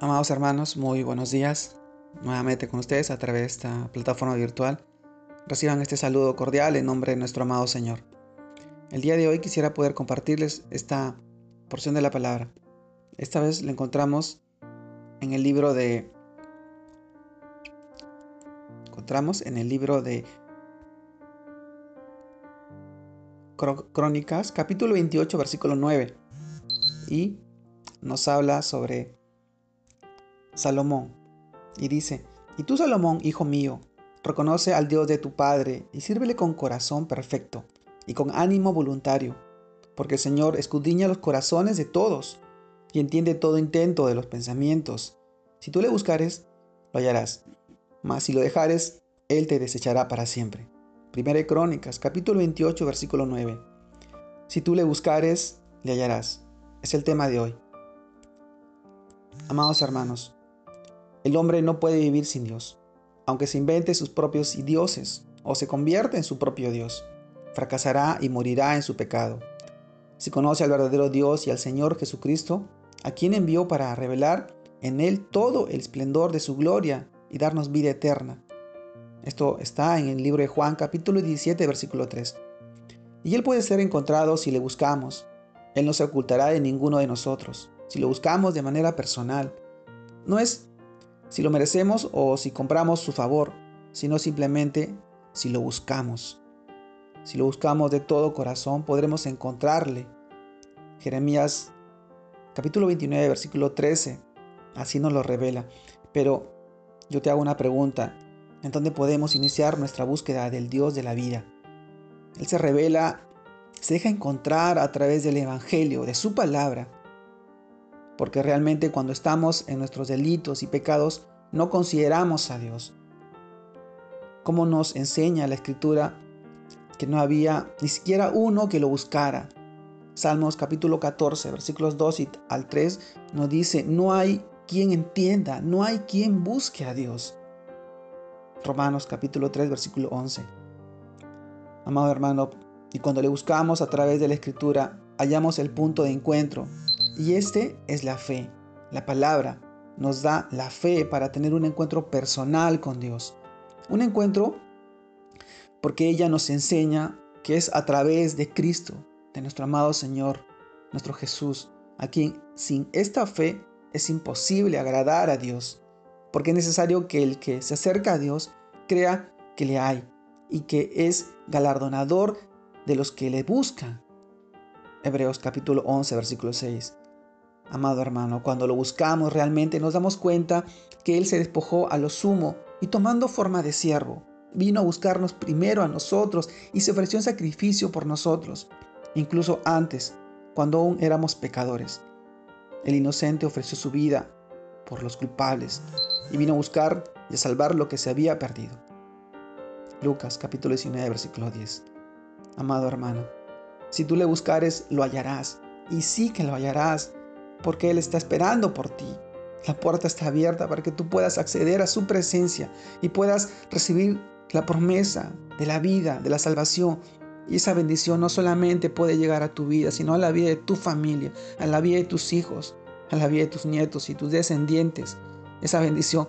Amados hermanos, muy buenos días. Nuevamente con ustedes a través de esta plataforma virtual. Reciban este saludo cordial en nombre de nuestro amado Señor. El día de hoy quisiera poder compartirles esta porción de la palabra. Esta vez la encontramos en el libro de encontramos en el libro de Crónicas, capítulo 28, versículo 9. Y nos habla sobre Salomón. Y dice, y tú Salomón, hijo mío, reconoce al Dios de tu Padre y sírvele con corazón perfecto y con ánimo voluntario, porque el Señor escudriña los corazones de todos y entiende todo intento de los pensamientos. Si tú le buscares, lo hallarás, mas si lo dejares, Él te desechará para siempre. Primera de Crónicas, capítulo 28, versículo 9. Si tú le buscares, le hallarás. Es el tema de hoy. Amados hermanos, el hombre no puede vivir sin Dios, aunque se invente sus propios dioses o se convierta en su propio Dios. Fracasará y morirá en su pecado. Si conoce al verdadero Dios y al Señor Jesucristo, a quien envió para revelar en Él todo el esplendor de su gloria y darnos vida eterna. Esto está en el libro de Juan capítulo 17 versículo 3. Y Él puede ser encontrado si le buscamos. Él no se ocultará de ninguno de nosotros, si lo buscamos de manera personal. No es si lo merecemos o si compramos su favor, sino simplemente si lo buscamos. Si lo buscamos de todo corazón, podremos encontrarle. Jeremías capítulo 29, versículo 13, así nos lo revela. Pero yo te hago una pregunta, ¿en dónde podemos iniciar nuestra búsqueda del Dios de la vida? Él se revela, se deja encontrar a través del Evangelio, de su palabra, porque realmente cuando estamos en nuestros delitos y pecados no consideramos a Dios. Como nos enseña la escritura que no había ni siquiera uno que lo buscara. Salmos capítulo 14, versículos 2 al 3 nos dice, no hay quien entienda, no hay quien busque a Dios. Romanos capítulo 3, versículo 11. Amado hermano, y cuando le buscamos a través de la escritura, hallamos el punto de encuentro y este es la fe. La palabra nos da la fe para tener un encuentro personal con Dios. Un encuentro porque ella nos enseña que es a través de Cristo, de nuestro amado Señor, nuestro Jesús, a quien sin esta fe es imposible agradar a Dios, porque es necesario que el que se acerca a Dios crea que le hay y que es galardonador de los que le buscan. Hebreos capítulo 11, versículo 6. Amado hermano, cuando lo buscamos realmente nos damos cuenta que Él se despojó a lo sumo y tomando forma de siervo, vino a buscarnos primero a nosotros y se ofreció en sacrificio por nosotros, incluso antes, cuando aún éramos pecadores. El inocente ofreció su vida por los culpables y vino a buscar y a salvar lo que se había perdido. Lucas capítulo 19 versículo 10. Amado hermano, si tú le buscares, lo hallarás, y sí que lo hallarás, porque Él está esperando por ti. La puerta está abierta para que tú puedas acceder a su presencia y puedas recibir la promesa de la vida, de la salvación. Y esa bendición no solamente puede llegar a tu vida, sino a la vida de tu familia, a la vida de tus hijos, a la vida de tus nietos y tus descendientes. Esa bendición,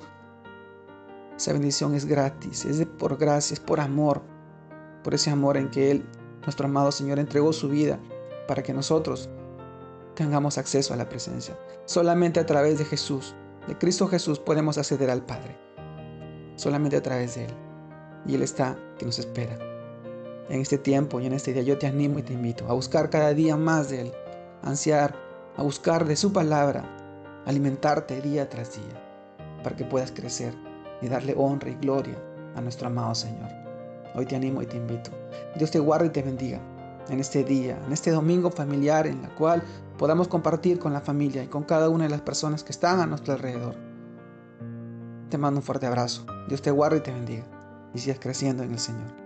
esa bendición es gratis, es por gracia, es por amor, por ese amor en que Él, nuestro amado Señor, entregó su vida para que nosotros tengamos acceso a la presencia. Solamente a través de Jesús, de Cristo Jesús, podemos acceder al Padre. Solamente a través de Él. Y Él está que nos espera. En este tiempo y en este día yo te animo y te invito a buscar cada día más de Él, ansiar, a buscar de su palabra, alimentarte día tras día, para que puedas crecer y darle honra y gloria a nuestro amado Señor. Hoy te animo y te invito. Dios te guarde y te bendiga en este día, en este domingo familiar en la cual podamos compartir con la familia y con cada una de las personas que están a nuestro alrededor. Te mando un fuerte abrazo. Dios te guarde y te bendiga y sigas creciendo en el Señor.